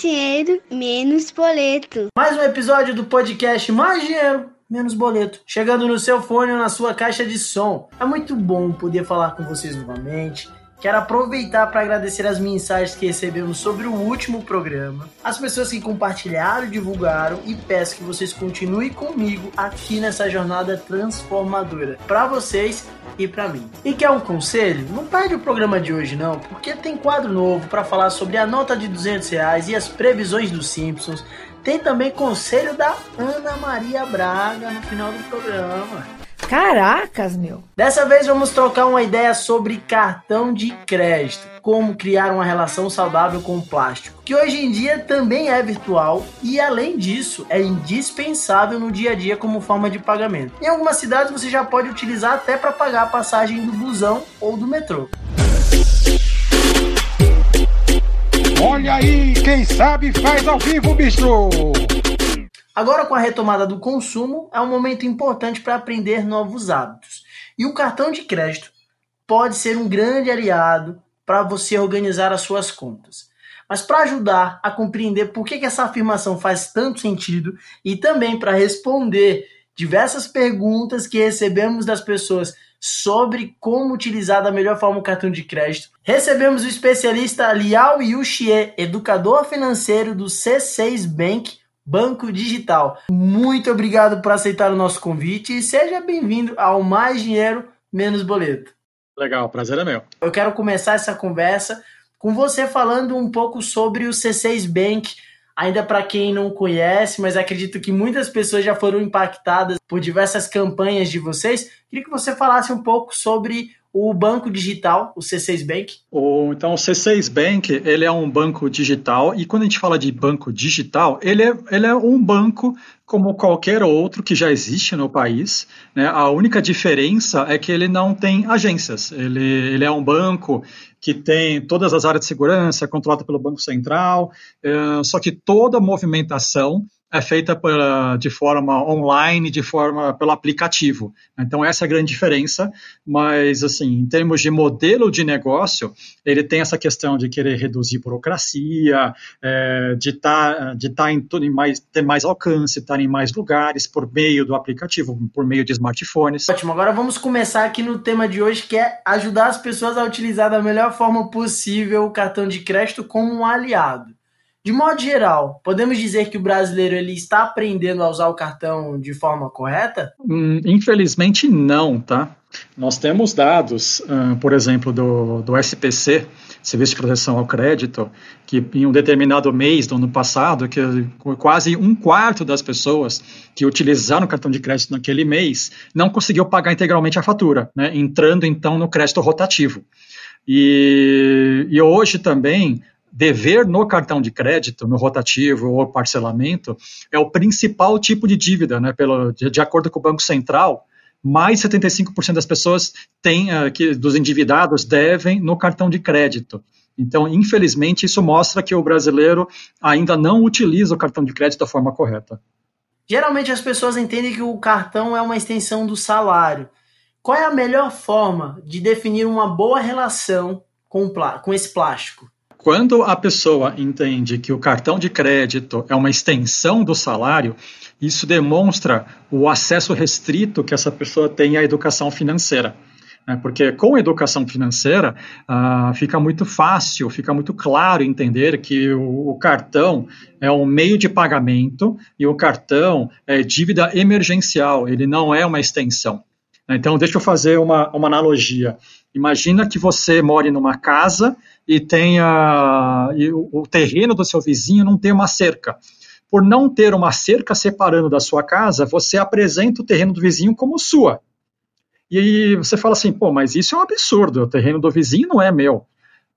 dinheiro, menos boleto. Mais um episódio do podcast Mais Dinheiro, Menos Boleto. Chegando no seu fone ou na sua caixa de som. É muito bom poder falar com vocês novamente. Quero aproveitar para agradecer as mensagens que recebemos sobre o último programa, as pessoas que compartilharam divulgaram e peço que vocês continuem comigo aqui nessa jornada transformadora para vocês e para mim. E quer um conselho? Não perde o programa de hoje não, porque tem quadro novo para falar sobre a nota de 200 reais e as previsões dos Simpsons. Tem também conselho da Ana Maria Braga no final do programa. Caracas, meu. Dessa vez vamos trocar uma ideia sobre cartão de crédito, como criar uma relação saudável com o plástico, que hoje em dia também é virtual e além disso é indispensável no dia a dia como forma de pagamento. Em algumas cidades você já pode utilizar até para pagar a passagem do busão ou do metrô. Olha aí, quem sabe faz ao vivo, bicho! Agora, com a retomada do consumo, é um momento importante para aprender novos hábitos. E o cartão de crédito pode ser um grande aliado para você organizar as suas contas. Mas para ajudar a compreender por que, que essa afirmação faz tanto sentido e também para responder diversas perguntas que recebemos das pessoas sobre como utilizar da melhor forma o cartão de crédito, recebemos o especialista Liao Yuxie, educador financeiro do C6 Bank, Banco Digital. Muito obrigado por aceitar o nosso convite e seja bem-vindo ao Mais Dinheiro, Menos Boleto. Legal, prazer é meu. Eu quero começar essa conversa com você falando um pouco sobre o C6 Bank, ainda para quem não conhece, mas acredito que muitas pessoas já foram impactadas por diversas campanhas de vocês. Queria que você falasse um pouco sobre o banco digital, o C6 Bank? O, então, o C6 Bank, ele é um banco digital, e quando a gente fala de banco digital, ele é, ele é um banco como qualquer outro que já existe no país. Né? A única diferença é que ele não tem agências. Ele, ele é um banco que tem todas as áreas de segurança, controlado pelo Banco Central, é, só que toda a movimentação é feita pela, de forma online, de forma pelo aplicativo. Então essa é a grande diferença, mas assim, em termos de modelo de negócio, ele tem essa questão de querer reduzir burocracia, é, de estar de tá em, em mais, ter mais alcance, estar em mais lugares por meio do aplicativo, por meio de smartphones. Ótimo, agora vamos começar aqui no tema de hoje, que é ajudar as pessoas a utilizar da melhor forma possível o cartão de crédito como um aliado. De modo geral, podemos dizer que o brasileiro ele está aprendendo a usar o cartão de forma correta? Hum, infelizmente não, tá? Nós temos dados, uh, por exemplo, do, do SPC, Serviço de Proteção ao Crédito, que em um determinado mês do ano passado, que quase um quarto das pessoas que utilizaram o cartão de crédito naquele mês não conseguiu pagar integralmente a fatura, né, entrando então no crédito rotativo. E, e hoje também dever no cartão de crédito, no rotativo ou parcelamento, é o principal tipo de dívida, né? Pelo, de, de acordo com o Banco Central, mais 75% das pessoas têm, uh, que, dos endividados devem no cartão de crédito. Então, infelizmente, isso mostra que o brasileiro ainda não utiliza o cartão de crédito da forma correta. Geralmente as pessoas entendem que o cartão é uma extensão do salário. Qual é a melhor forma de definir uma boa relação com, com esse plástico? Quando a pessoa entende que o cartão de crédito é uma extensão do salário, isso demonstra o acesso restrito que essa pessoa tem à educação financeira. Né? Porque com a educação financeira ah, fica muito fácil, fica muito claro entender que o, o, cartão é um meio de pagamento e o cartão é dívida emergencial, ele não é uma extensão. Então, deixa eu fazer uma, uma analogia. Imagina que você mora numa casa e tenha e o, o terreno do seu vizinho não tem uma cerca. Por não ter uma cerca separando da sua casa, você apresenta o terreno do vizinho como sua. E você fala assim, pô, mas isso é um absurdo, o terreno do vizinho não é meu.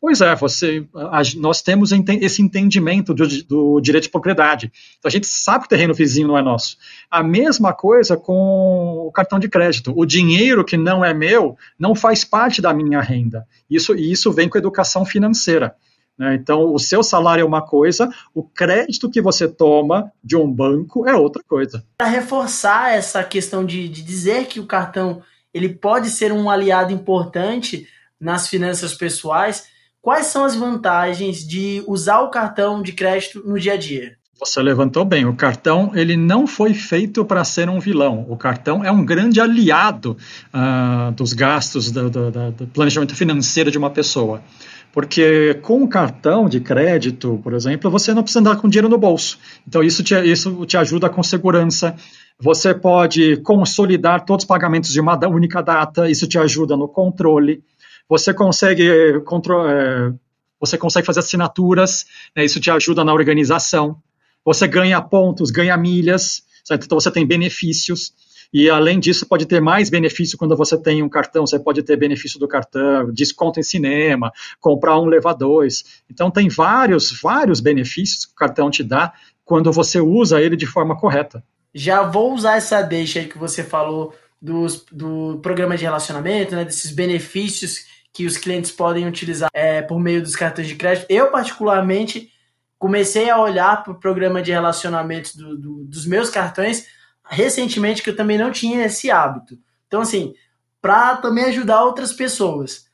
Pois é, você, a, nós temos esse entendimento do, do, direito de propriedade. Então a gente sabe que o terreno vizinho não é nosso. A mesma coisa com o cartão de crédito. O dinheiro que não é meu não faz parte da minha renda. Isso, isso vem com a educação financeira. Né? Então, o seu salário é uma coisa, o crédito que você toma de um banco é outra coisa. Para reforçar essa questão de, de dizer que o cartão ele pode ser um aliado importante nas finanças pessoais, quais são as vantagens de usar o cartão de crédito no dia a dia? Você levantou bem. O cartão ele não foi feito para ser um vilão. O cartão é um grande aliado uh, dos gastos do, do, do, planejamento financeiro de uma pessoa. Porque com o cartão de crédito, por exemplo, você não precisa andar com dinheiro no bolso. Então isso te, isso te ajuda com segurança. Você pode consolidar todos os pagamentos de uma única data. Isso te ajuda no controle. Você consegue, eh, é, você consegue fazer assinaturas. Né, isso te ajuda na organização. Você ganha pontos, ganha milhas, certo? então você tem benefícios. E além disso, pode ter mais benefício quando você tem um cartão. Você pode ter benefício do cartão, desconto em cinema, comprar um levar dois. Então tem vários, vários benefícios que o cartão te dá quando você usa ele de forma correta. Já vou usar essa deixa aí que você falou dos, do programa de relacionamento, né, desses benefícios que os clientes podem utilizar é, por meio dos cartões de crédito. Eu, particularmente, comecei a olhar para o programa de relacionamentos do, do, dos meus cartões recentemente, que eu também não tinha esse hábito. Então, assim, para também ajudar outras pessoas.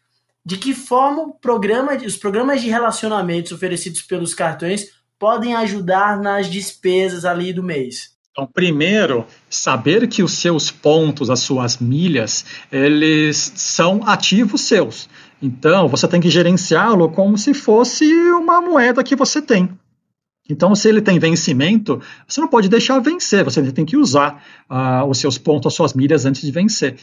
De que forma programa, os programas de relacionamentos oferecidos pelos cartões podem ajudar nas despesas ali do mês? Então, primeiro, saber que os seus pontos, as suas milhas, eles são ativos seus. Então, você tem que gerenciá-lo como se fosse uma moeda que você tem. Então, se ele tem vencimento, você não pode deixar vencer, você tem que usar uh, os seus pontos, as suas milhas antes de vencer.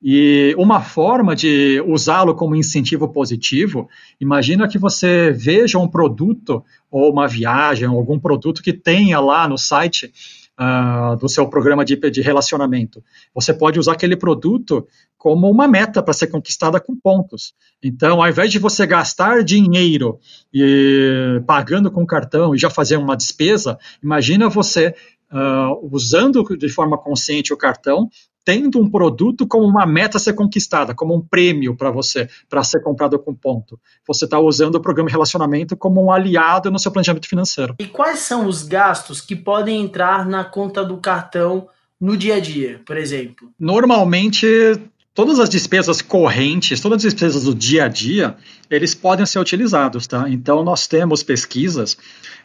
E uma forma de usá-lo como incentivo positivo, imagina que você veja um produto ou uma viagem, ou algum produto que tenha lá no site uh, do seu programa de, de relacionamento. Você pode usar aquele produto como uma meta para ser conquistada com pontos. Então, ao invés de você gastar dinheiro e pagando com cartão e já fazer uma despesa, imagina você uh, usando de forma consciente o cartão tendo um produto como uma meta a ser conquistada, como um prêmio para você, para ser comprado com ponto. Você está usando o programa de relacionamento como um aliado no seu planejamento financeiro. E quais são os gastos que podem entrar na conta do cartão no dia a dia, por exemplo? Normalmente, todas as despesas correntes, todas as despesas do dia a dia, eles podem ser utilizados, tá? Então, nós temos pesquisas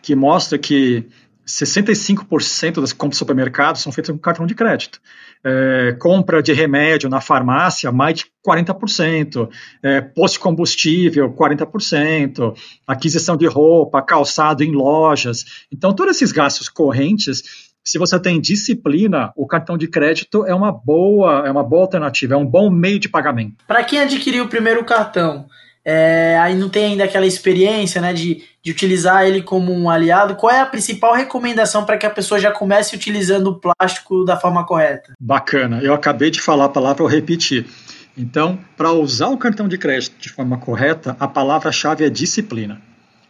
que mostram que 65% das compras de supermercados são feitas com cartão de crédito. É, compra de remédio na farmácia, mais de 40%, é, posto de combustível, 40%, aquisição de roupa, calçado em lojas. Então, todos esses gastos correntes, se você tem disciplina, o cartão de crédito é uma boa, é uma boa alternativa, é um bom meio de pagamento. Para quem adquiriu o primeiro cartão, é, aí não tem ainda aquela experiência né, de, de utilizar ele como um aliado. Qual é a principal recomendação para que a pessoa já comece utilizando o plástico da forma correta? Bacana, eu acabei de falar a palavra, eu repetir. Então, para usar o cartão de crédito de forma correta, a palavra-chave é disciplina.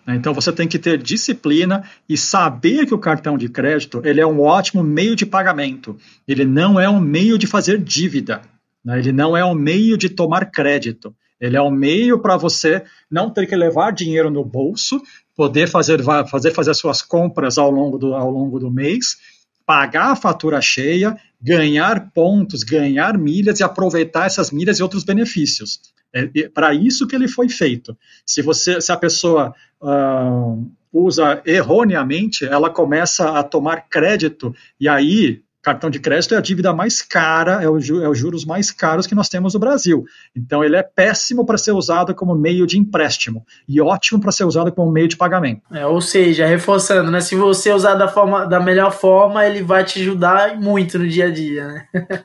Né? Então você tem que ter disciplina e saber que o cartão de crédito ele é um ótimo meio de pagamento. Ele não é um meio de fazer dívida. Né? Ele não é um meio de tomar crédito. Ele é um meio para você não ter que levar dinheiro no bolso, poder fazer, fazer, fazer suas compras ao longo, do, ao longo do mês, pagar a fatura cheia, ganhar pontos, ganhar milhas e aproveitar essas milhas e outros benefícios. É para isso que ele foi feito. Se você, se a pessoa uh, usa erroneamente, ela começa a tomar crédito e aí cartão de crédito é a dívida mais cara, é, o, é os juros mais caros que nós temos no Brasil. Então, ele é péssimo para ser usado como meio de empréstimo e ótimo para ser usado como meio de pagamento. É, ou seja, reforçando, né? Se você usar da, forma, da melhor forma, ele vai te ajudar muito no dia a dia, né?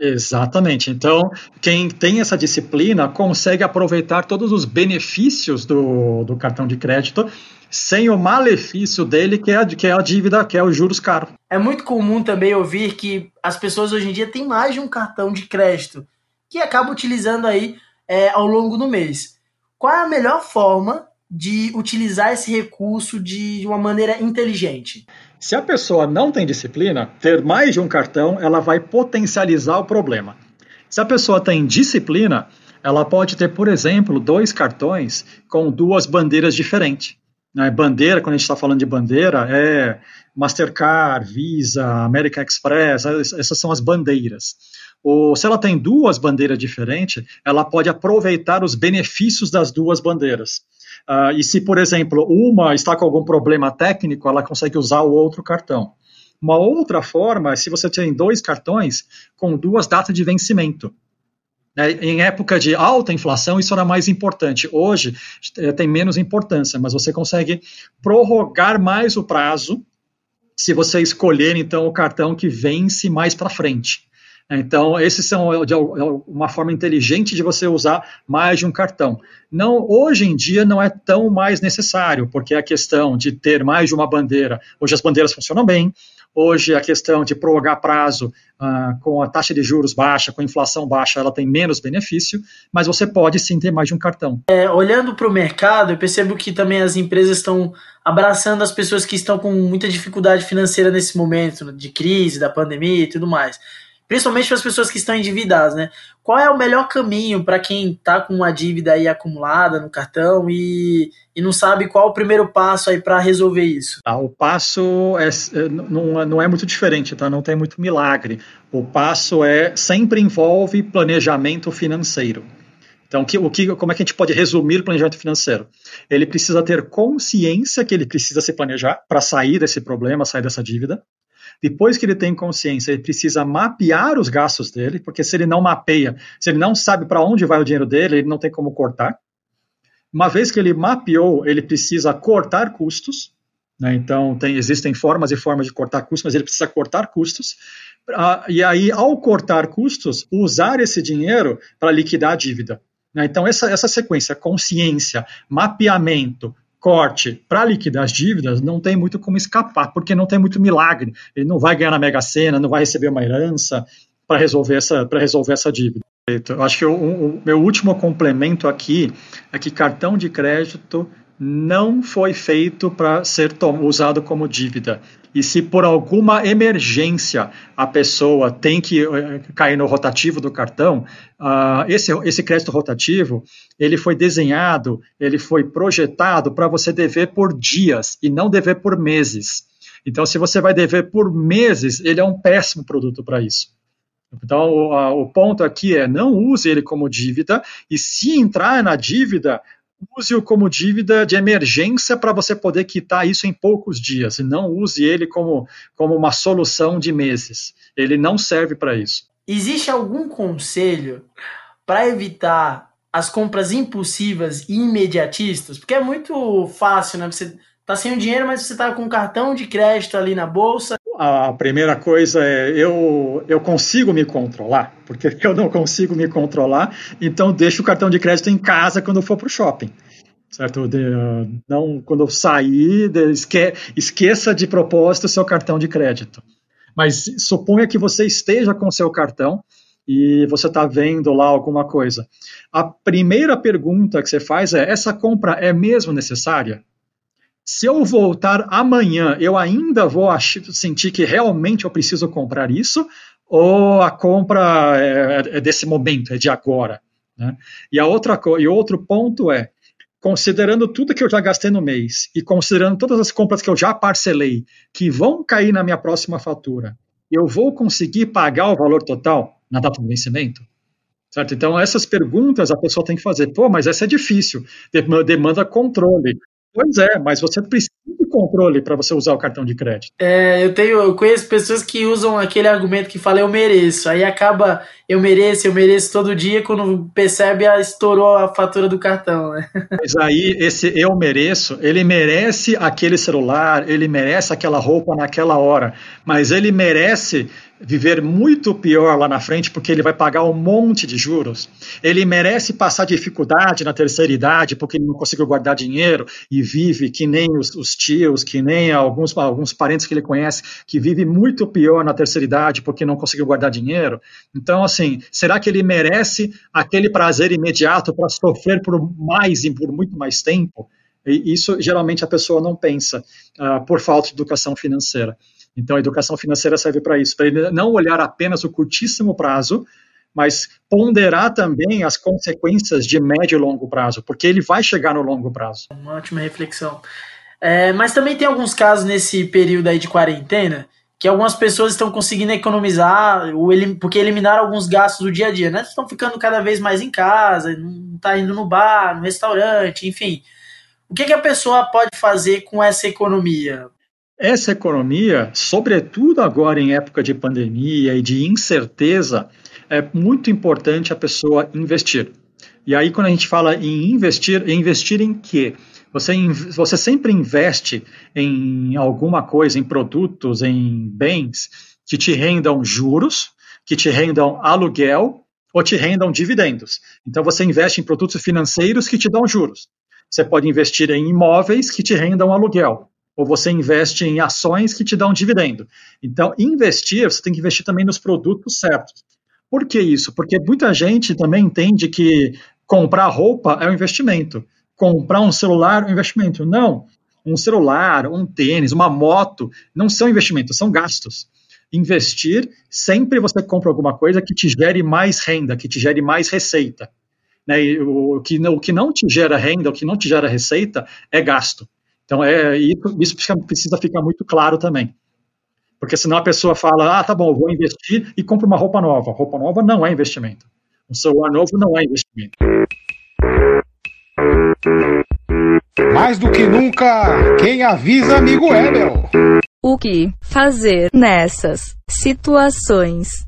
Exatamente. Então, quem tem essa disciplina consegue aproveitar todos os benefícios do, do cartão de crédito sem o malefício dele, que é, a, que é a dívida, que é os juros caros. É muito comum também ouvir que as pessoas hoje em dia têm mais de um cartão de crédito que acaba utilizando aí é, ao longo do mês. Qual é a melhor forma de utilizar esse recurso de uma maneira inteligente? Se a pessoa não tem disciplina, ter mais de um cartão, ela vai potencializar o problema. Se a pessoa tem disciplina, ela pode ter, por exemplo, dois cartões com duas bandeiras diferentes. Né? Bandeira, quando a gente está falando de bandeira, é Mastercard, Visa, American Express, essas são as bandeiras. Ou, se ela tem duas bandeiras diferentes, ela pode aproveitar os benefícios das duas bandeiras. Uh, e se, por exemplo, uma está com algum problema técnico, ela consegue usar o outro cartão. Uma outra forma é se você tem dois cartões com duas datas de vencimento. É, em época de alta inflação, isso era mais importante. Hoje é, tem menos importância, mas você consegue prorrogar mais o prazo se você escolher então o cartão que vence mais para frente. Então, esses são é, uma forma inteligente de você usar mais de um cartão. Não, hoje em dia não é tão mais necessário, porque a questão de ter mais de uma bandeira, hoje as bandeiras funcionam bem, Hoje, a questão de prorrogar prazo uh, com a taxa de juros baixa, com a inflação baixa, ela tem menos benefício, mas você pode sim ter mais de um cartão. É, olhando para o mercado, eu percebo que também as empresas estão abraçando as pessoas que estão com muita dificuldade financeira nesse momento de crise, da pandemia e tudo mais principalmente para as pessoas que estão endividadas, né? Qual é o melhor caminho para quem está com uma dívida aí acumulada no cartão e, e não sabe qual o primeiro passo aí para resolver isso? Ah, o passo é, é, não, não é muito diferente, tá? Não tem muito milagre. O passo é sempre envolve planejamento financeiro. Então, que, o que, como é que a gente pode resumir o planejamento financeiro? Ele precisa ter consciência que ele precisa se planejar para sair desse problema, sair dessa dívida. Depois que ele tem consciência, ele precisa mapear os gastos dele, porque se ele não mapeia, se ele não sabe para onde vai o dinheiro dele, ele não tem como cortar. Uma vez que ele mapeou, ele precisa cortar custos. Né? Então, tem, existem formas e formas de cortar custos, mas ele precisa cortar custos. Ah, e aí, ao cortar custos, usar esse dinheiro para liquidar a dívida. Né? Então, essa, essa sequência, consciência, mapeamento, corte para liquidar as dívidas, não tem muito como escapar, porque não tem muito milagre. Ele não vai ganhar na Mega Sena, não vai receber uma herança para resolver essa para resolver essa dívida. Eu acho que o, o meu último complemento aqui é que cartão de crédito não foi feito para ser usado como dívida. E se por alguma emergência a pessoa tem que uh, cair no rotativo do cartão, uh, esse, esse crédito rotativo ele foi desenhado, ele foi projetado para você dever por dias e não dever por meses. Então, se você vai dever por meses, ele é um péssimo produto para isso. Então, o, a, o ponto aqui é não use ele como dívida, e se entrar na dívida, use-o como dívida de emergência para você poder quitar isso em poucos dias, e não use ele como, como uma solução de meses. Ele não serve para isso. Existe algum conselho para evitar as compras impulsivas e imediatistas? Porque é muito fácil, né? Você tá sem o dinheiro, mas você tá com um cartão de crédito ali na bolsa. A primeira coisa é eu, eu consigo me controlar, porque eu não consigo me controlar, então deixo o cartão de crédito em casa quando eu for para o shopping. Certo? De, não, quando eu sair, de, esque, esqueça de propósito o seu cartão de crédito. Mas suponha que você esteja com o seu cartão e você está vendo lá alguma coisa. A primeira pergunta que você faz é: essa compra é mesmo necessária? Se eu voltar amanhã, eu ainda vou sentir que realmente eu preciso comprar isso, ou a compra é, é desse momento, é de agora. Né? E, a outra, e outro ponto é, considerando tudo que eu já gastei no mês e considerando todas as compras que eu já parcelei, que vão cair na minha próxima fatura, eu vou conseguir pagar o valor total na data do vencimento? Certo? Então, essas perguntas a pessoa tem que fazer. Pô, mas essa é difícil, demanda controle. Pois é, mas você precisa de controle para você usar o cartão de crédito. É, eu tenho, eu conheço pessoas que usam aquele argumento que fala eu mereço, aí acaba eu mereço, eu mereço todo dia, quando percebe, ah, estourou a fatura do cartão, né? Mas aí esse eu mereço, ele merece aquele celular, ele merece aquela roupa naquela hora, mas ele merece viver muito pior lá na frente, porque ele vai pagar um monte de juros. Ele merece passar dificuldade na terceira idade, porque ele não conseguiu guardar dinheiro e vive que nem os, os, tios, que nem alguns, alguns parentes que ele conhece, que vive muito pior na terceira idade, porque não conseguiu guardar dinheiro. Então, assim, será que ele merece aquele prazer imediato para sofrer por mais e por muito mais tempo? E isso geralmente a pessoa não pensa, uh, por falta de educação financeira. Então, a educação financeira serve para isso, para ele não olhar apenas o curtíssimo prazo, mas ponderar também as consequências de médio e longo prazo, porque ele vai chegar no longo prazo. Uma ótima reflexão. É, mas também tem alguns casos nesse período aí de quarentena que algumas pessoas estão conseguindo economizar, porque eliminaram alguns gastos do dia a dia, né? Estão ficando cada vez mais em casa, não está indo no bar, no restaurante, enfim. O que, que a pessoa pode fazer com essa economia? Essa economia, sobretudo agora em época de pandemia e de incerteza, é muito importante a pessoa investir. E aí, quando a gente fala em investir, investir em quê? Você, você sempre investe em alguma coisa, em produtos, em bens que te rendam juros, que te rendam aluguel ou te rendam dividendos. Então, você investe em produtos financeiros que te dão juros. Você pode investir em imóveis que te rendam aluguel. Ou você investe em ações que te dão dividendo. Então, investir, você tem que investir também nos produtos certos. Por que isso? Porque muita gente também entende que comprar roupa é um investimento, comprar um celular é um investimento. Não. Um celular, um tênis, uma moto não são investimentos, são gastos. Investir, sempre você compra alguma coisa que te gere mais renda, que te gere mais receita. Né? O, que, o que não te gera renda, o que não te gera receita é gasto. Então, é, isso precisa ficar muito claro também. Porque senão a pessoa fala, ah, tá bom, vou investir e compro uma roupa nova. Roupa nova não é investimento. Um celular novo não é investimento. Mais do que nunca, quem avisa, amigo é, meu. O que fazer nessas situações?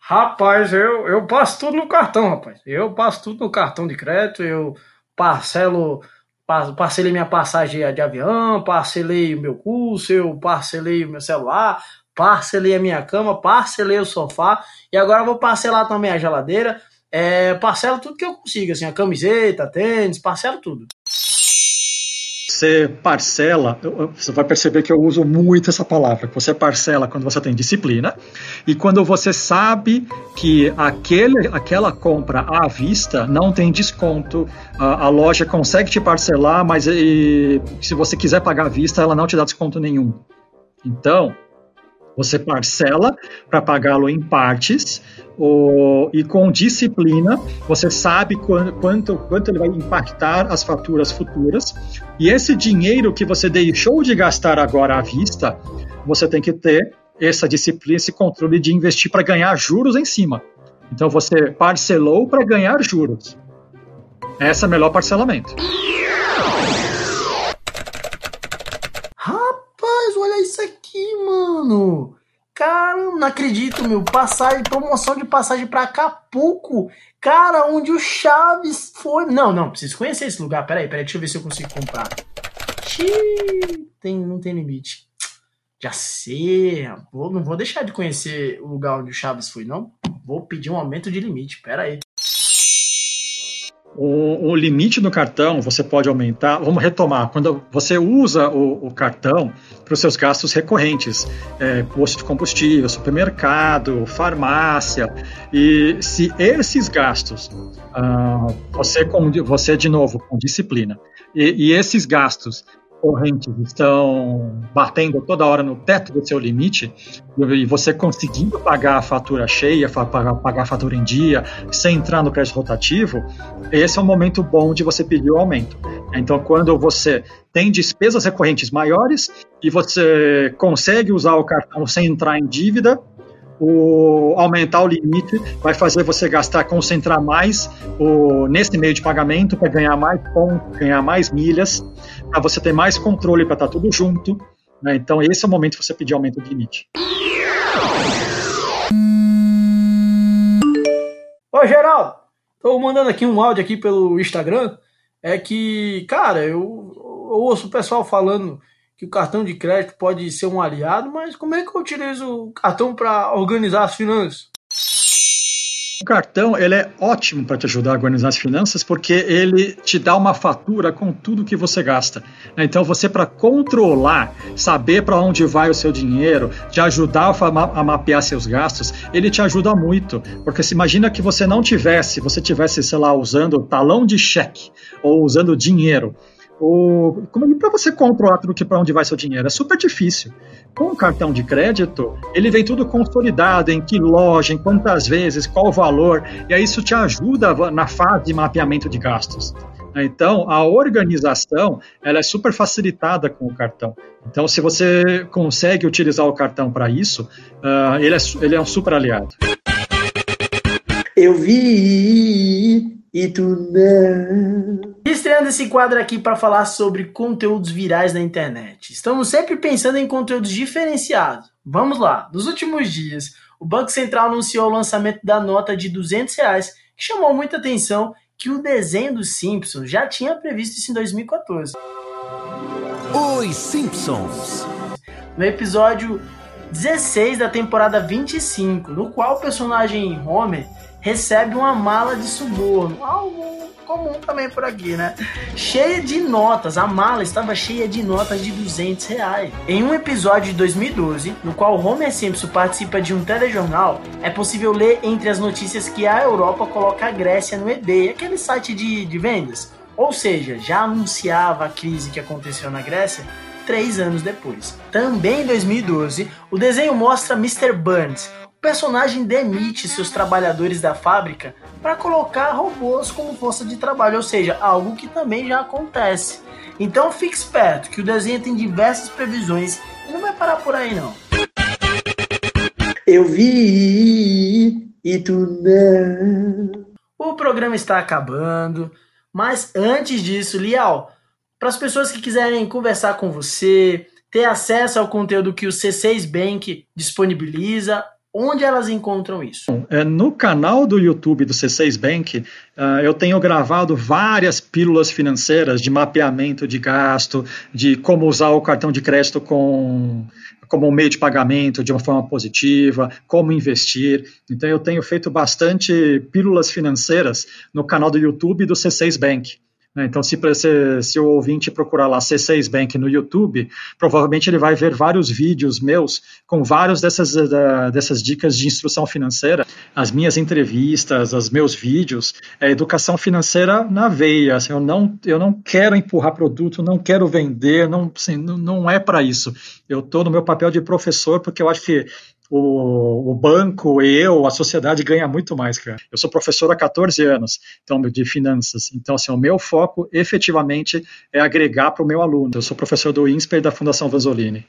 Rapaz, eu, eu passo tudo no cartão, rapaz. Eu passo tudo no cartão de crédito, eu parcelo parcelei minha passagem de avião, parcelei o meu curso, eu parcelei o meu celular, parcelei a minha cama, parcelei o sofá e agora vou parcelar também a geladeira. É, parcelo tudo que eu consigo, assim, a camiseta, tênis, parcelo tudo você parcela, você vai perceber que eu uso muito essa palavra, que você parcela quando você tem disciplina e quando você sabe que aquele, aquela compra à vista não tem desconto, a, a loja consegue te parcelar, mas e, se você quiser pagar à vista, ela não te dá desconto nenhum. Então, você parcela para pagá-lo em partes o, e com disciplina você sabe quanto, quanto, quanto ele vai impactar as faturas futuras. E esse dinheiro que você deixou de gastar agora à vista, você tem que ter essa disciplina, esse controle de investir para ganhar juros em cima. Então você parcelou para ganhar juros. Esse é melhor parcelamento. mano! Cara, não acredito, meu. Passagem, promoção de passagem para Acapulco. Cara, onde o Chaves foi. Não, não, preciso conhecer esse lugar. Peraí, peraí, deixa eu ver se eu consigo comprar. Xiii, tem, não tem limite. Já sei. Vou, não vou deixar de conhecer o lugar onde o Chaves foi, não. Vou pedir um aumento de limite. Peraí. O, o, limite do cartão você pode aumentar. Vamos retomar. Quando você usa o, o cartão para os seus gastos recorrentes, é, posto de combustível, supermercado, farmácia, e se esses gastos ah, você, com, você de novo com disciplina e, e esses gastos correntes estão batendo toda hora no teto do seu limite e você conseguindo pagar a fatura cheia, pagar, a fatura em dia, sem entrar no crédito rotativo, esse é o momento bom de você pedir o aumento. Então, quando você tem despesas recorrentes maiores e você consegue usar o cartão sem entrar em dívida, o aumentar o limite vai fazer você gastar, concentrar mais o, nesse meio de pagamento para ganhar mais pontos, ganhar mais milhas para você ter mais controle, para estar tá tudo junto. Né? Então, esse é o momento de você pedir aumento do limite. Ô, Geraldo, tô mandando aqui um áudio aqui pelo Instagram. É que, cara, eu, eu ouço o pessoal falando que o cartão de crédito pode ser um aliado, mas como é que eu utilizo o cartão para organizar as finanças? O cartão ele é ótimo para te ajudar a organizar as finanças porque ele te dá uma fatura com tudo que você gasta. Então você para controlar, saber para onde vai o seu dinheiro, te ajudar a mapear seus gastos, ele te ajuda muito. Porque se imagina que você não tivesse, você tivesse, sei lá, usando talão de cheque ou usando dinheiro o, como é para você controlar tudo que para onde vai seu dinheiro? É super difícil. Com o cartão de crédito, ele vem tudo consolidado em que loja, em quantas vezes, qual o valor, e aí isso te ajuda na fase de mapeamento de gastos. Então, a organização ela é super facilitada com o cartão. Então, se você consegue utilizar o cartão para isso, uh, ele, é, ele é um super aliado. Eu vi e tu não estreando esse quadro aqui para falar sobre conteúdos virais na internet. Estamos sempre pensando em conteúdos diferenciados. Vamos lá. Nos últimos dias, o Banco Central anunciou o lançamento da nota de 200 reais, que chamou muita atenção que o desenho dos Simpsons já tinha previsto isso em 2014. Os Simpsons. No episódio 16 da temporada 25, no qual o personagem Homer recebe uma mala de suborno, algo comum também por aqui, né? Cheia de notas, a mala estava cheia de notas de 200 reais. Em um episódio de 2012, no qual Homer Simpson participa de um telejornal, é possível ler entre as notícias que a Europa coloca a Grécia no eBay, aquele site de, de vendas. Ou seja, já anunciava a crise que aconteceu na Grécia três anos depois. Também em 2012, o desenho mostra Mr. Burns. Personagem demite seus trabalhadores da fábrica para colocar robôs como força de trabalho, ou seja, algo que também já acontece. Então fique esperto que o desenho tem diversas previsões e não vai parar por aí não. Eu vi e tu não. O programa está acabando, mas antes disso, Lial, para as pessoas que quiserem conversar com você, ter acesso ao conteúdo que o C6 Bank disponibiliza, onde elas encontram isso? É, no canal do YouTube do C6 Bank, uh, eu tenho gravado várias pílulas financeiras de mapeamento de gasto, de como usar o cartão de crédito com, como um meio de pagamento de uma forma positiva, como investir. Então, eu tenho feito bastante pílulas financeiras no canal do YouTube do C6 Bank. Né? Então, se, se, se, o ouvinte procurar lá C6 Bank no YouTube, provavelmente ele vai ver vários vídeos meus com várias dessas, dessas dicas de instrução financeira, as minhas entrevistas, os meus vídeos, é educação financeira na veia. Assim, eu, não, eu não quero empurrar produto, não quero vender, não, assim, não é para isso. Eu estou no meu papel de professor porque eu acho que o, o, banco, eu, a sociedade ganha muito mais, cara. Eu sou professor há 14 anos, então de finanças. Então, assim, o meu foco efetivamente é agregar para o meu aluno. Eu sou professor do INSPER da Fundação Vanzolini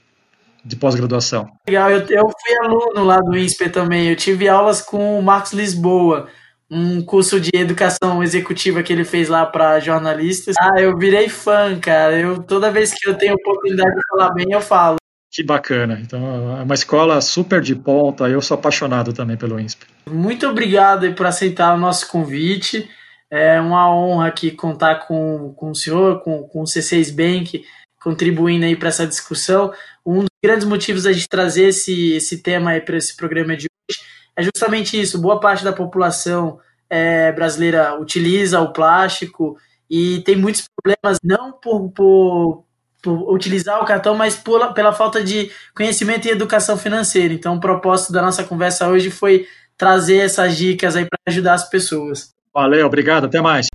de pós-graduação. Legal, eu, eu fui aluno lá do INSPER também. Eu tive aulas com o Marcos Lisboa, um curso de educação executiva que ele fez lá para jornalistas. Ah, eu virei fã, cara. Eu toda vez que eu tenho oportunidade de falar bem, eu falo. Que bacana. Então, é uma escola super de ponta. Eu sou apaixonado também pelo INSPE. Muito obrigado por aceitar o nosso convite. É uma honra aqui contar com, com o senhor, com, com o C6 Bank, contribuindo aí para essa discussão. Um dos grandes motivos da gente trazer esse, esse tema aí para esse programa de hoje é justamente isso. Boa parte da população é, brasileira utiliza o plástico e tem muitos problemas, não por, por por utilizar o cartão, mas por, pela falta de conhecimento e educação financeira. Então, o propósito da nossa conversa hoje foi trazer essas dicas aí para ajudar as pessoas. Valeu, obrigado, até mais.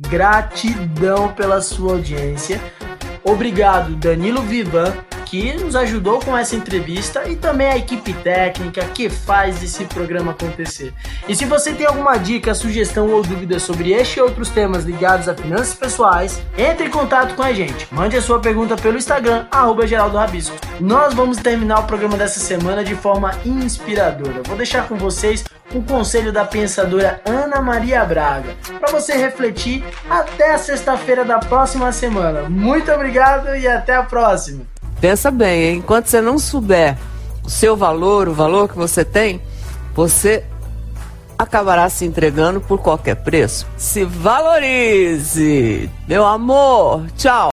Gratidão pela sua audiência. Obrigado, Danilo Vivan, que nos ajudou com essa entrevista e também a equipe técnica que faz esse programa acontecer. E se você tem alguma dica, sugestão ou dúvida sobre este e outros temas ligados a finanças pessoais, entre em contato com a gente. Mande a sua pergunta pelo Instagram, arroba Geraldo Rabisco. Nós vamos terminar o programa dessa semana de forma inspiradora. Vou deixar com vocês o conselho da pensadora Ana Maria Braga, para você refletir até a sexta-feira da próxima semana. Muito obrigado e até a próxima! Pensa bem, hein? enquanto você não souber o seu valor, o valor que você tem, você acabará se entregando por qualquer preço. Se valorize, meu amor. Tchau.